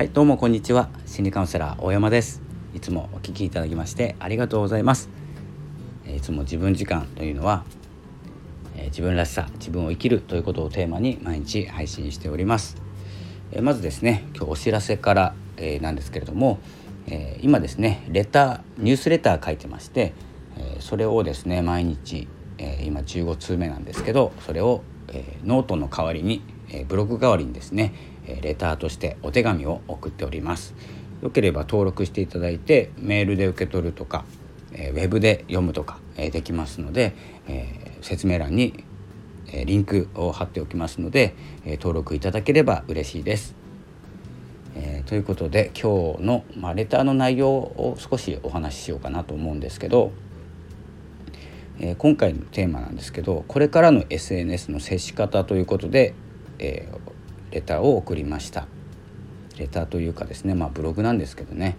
はいどうもこんにちは。心理カウンセラー大山です。いつもお聞きいただきましてありがとうございます。いつも自分時間というのは自分らしさ自分を生きるということをテーマに毎日配信しております。まずですね今日お知らせからなんですけれども今ですねレターニュースレター書いてましてそれをですね毎日今15通目なんですけどそれをノートの代わりにブログ代わりにですねレターとしてお手紙を送っておりますよければ登録していただいてメールで受け取るとかウェブで読むとかできますので説明欄にリンクを貼っておきますので登録いただければ嬉しいです。え、ということで今日の、ま、レターの内容を少しお話ししようかなと思うんですけど、え、今回のテーマなんですけどこれからの SNS の接し方ということで、えー、レターを送りました。レターというかですねまあブログなんですけどね、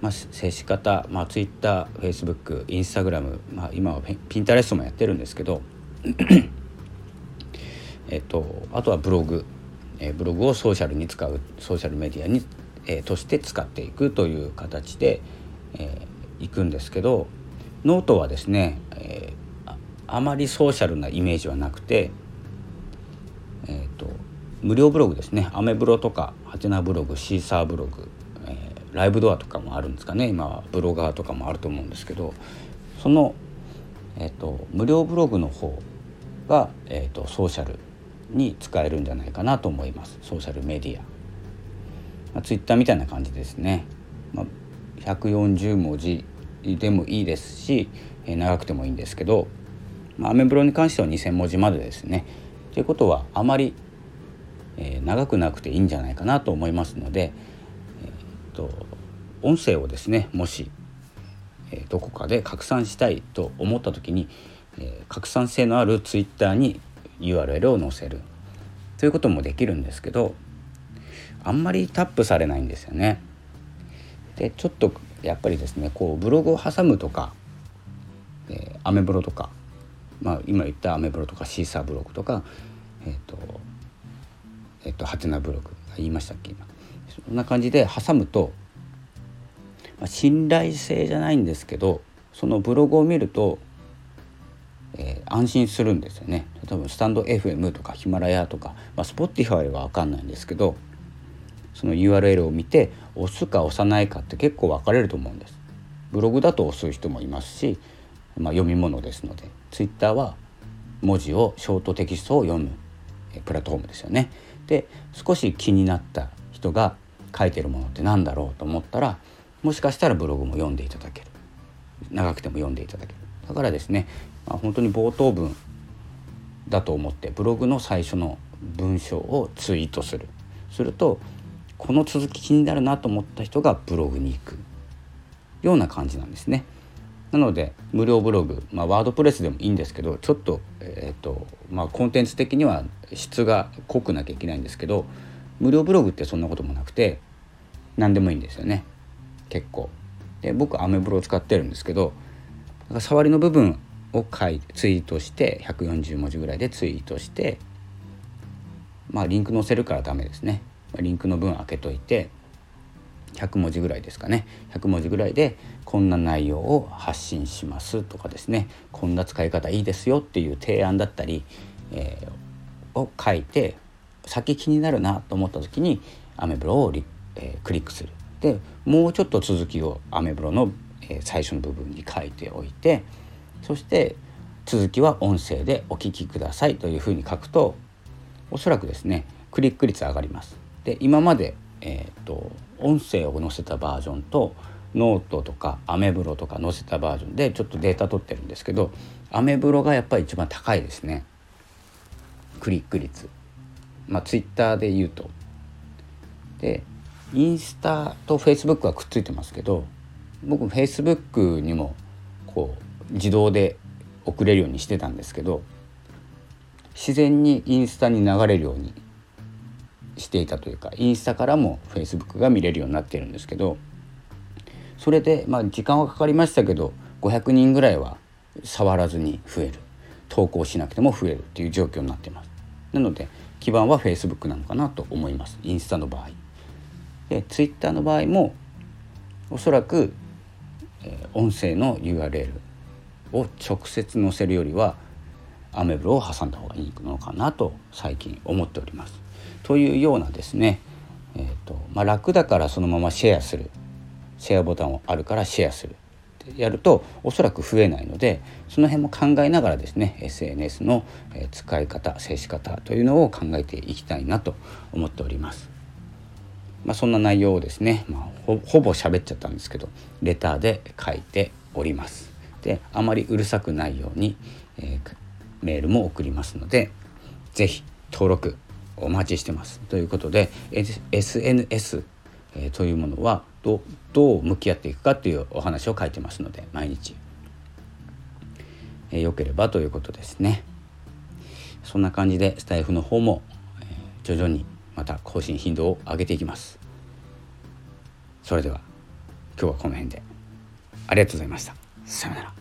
まあ、接し方、まあ、Twitter、Facebook、Instagram、まあ、今はピンタレストもやってるんですけどえっとあとはブログ、えー、ブログをソーシャルに使うソーシャルメディアに、えー、として使っていくという形で、えー、いくんですけどノートはですね、えー、あまりソーシャルなイメージはなくて、無料ブログですね。アメブロとかハテナブログ Seesaaブログ、えー、ライブドアとかもあるんですかね。今は Bloggerとかもあると思うんですけどその、えーと、無料ブログの方が、えーとソーシャルに使えるんじゃないかなと思います。ソーシャルメディア、まあ、ツイッターみたいな感じですね、まあ、140文字でもいいですし、えー、長くてもいいんですけど、まあ、アメブロに関しては2,000文字までですね。ということはあまり、え、長くなくていいんじゃないかなと思いますので、えー、と音声をですねもし、えー、どこかで拡散したいと思った時に、えー、拡散性のあるツイッターに URL を載せるということもできるんですけどあんまりタップされないんですよね。でちょっとやっぱりですねこうブログを挟むとか、えー、アメブロとか、まあ、今言ったアメブロとかシーサーブログとかえっ、ー、と、とハテナブログ言いましたっけ？今そんな感じで挟むと、まあ、信頼性じゃないんですけどそのブログを見るとえー、安心するんですよね多分スタンド FM とかヒマラヤとか、まあ、Spotify は分かんないんですけどその URL を見て押すか押さないかって結構分かれると思うんです。ブログだと押す人もいますし、まあ、読み物ですので Twitter は文字をショートテキストを読むプラットフォームですよね。で少し気になった人が書いてるものって何だろうと思ったらもしかしたらブログも読んでいただける。長くても読んでいただける。だからですねまあ、本当に冒頭文だと思ってブログの最初の文章をツイートする。するとこの続き気になるなと思った人がブログに行く。ような感じなんですね。なので無料ブログ、まあ、ワードプレスでもいいんですけどちょっと,、えーとまあ、コンテンツ的には質が濃くなきゃいけないんですけど無料ブログってそんなこともなくて何でもいいんですよね結構。で僕アメブロを使ってるんですけど触りの部分を書いツイートして140文字ぐらいでツイートしてまあリンク載せるからダメですねリンクの分開けといて100文字ぐらいですかね。100文字ぐらいでこんな内容を発信しますとかですね。こんな使い方いいですよっていう提案だったり、えー、を書いて先気になるなと思った時にアメブロをえー、クリックする。でもうちょっと続きをアメブロの、えー、最初の部分に書いておいてそして続きは音声でお聞きくださいというふうに書くとおそらくですねクリック率上がります。で今まで、えーと、音声を載せたバージョンとノートとかアメブロとか載せたバージョンでちょっとデータ取ってるんですけどアメブロがやっぱり一番高いですね。クリック率。まあツイッターで言うと。でインスタとフェイスブックはくっついてますけど僕フェイスブックにもこう自動で送れるようにしてたんですけど自然にインスタに流れるようにしていたというかインスタからもフェイスブックが見れるようになってるんですけどそれでまあ時間はかかりましたけど500人ぐらいは触らずに増える。投稿しなくても増えるっていう状況になってます。なので基盤はフェイスブックなのかなと思います。インスタの場合。で Twitter の場合もおそらく、えー、音声の URL を直接載せるよりはアメブロを挟んだ方がいいのかなと最近思っております。というようなですね、えーとまあ、楽だからそのままシェアするシェアボタンをあるからシェアするってやるとおそらく増えないのでその辺も考えながらですね SNS の使い方接し方というのを考えていきたいなと思っております。まあ、そんな内容をですね、まあ、ほほぼ喋っちゃったんですけどレターで書いております。であまりうるさくないように、えー、メールも送りますので是非登録お待ちしてます。ということで SNS、というものはどどう向き合っていくかというお話を書いてますので毎日、えー、よければということですね。そんな感じでスタイフの方も、徐々にまた更新頻度を上げていきます。それでは今日はこの辺でありがとうございました。さようなら。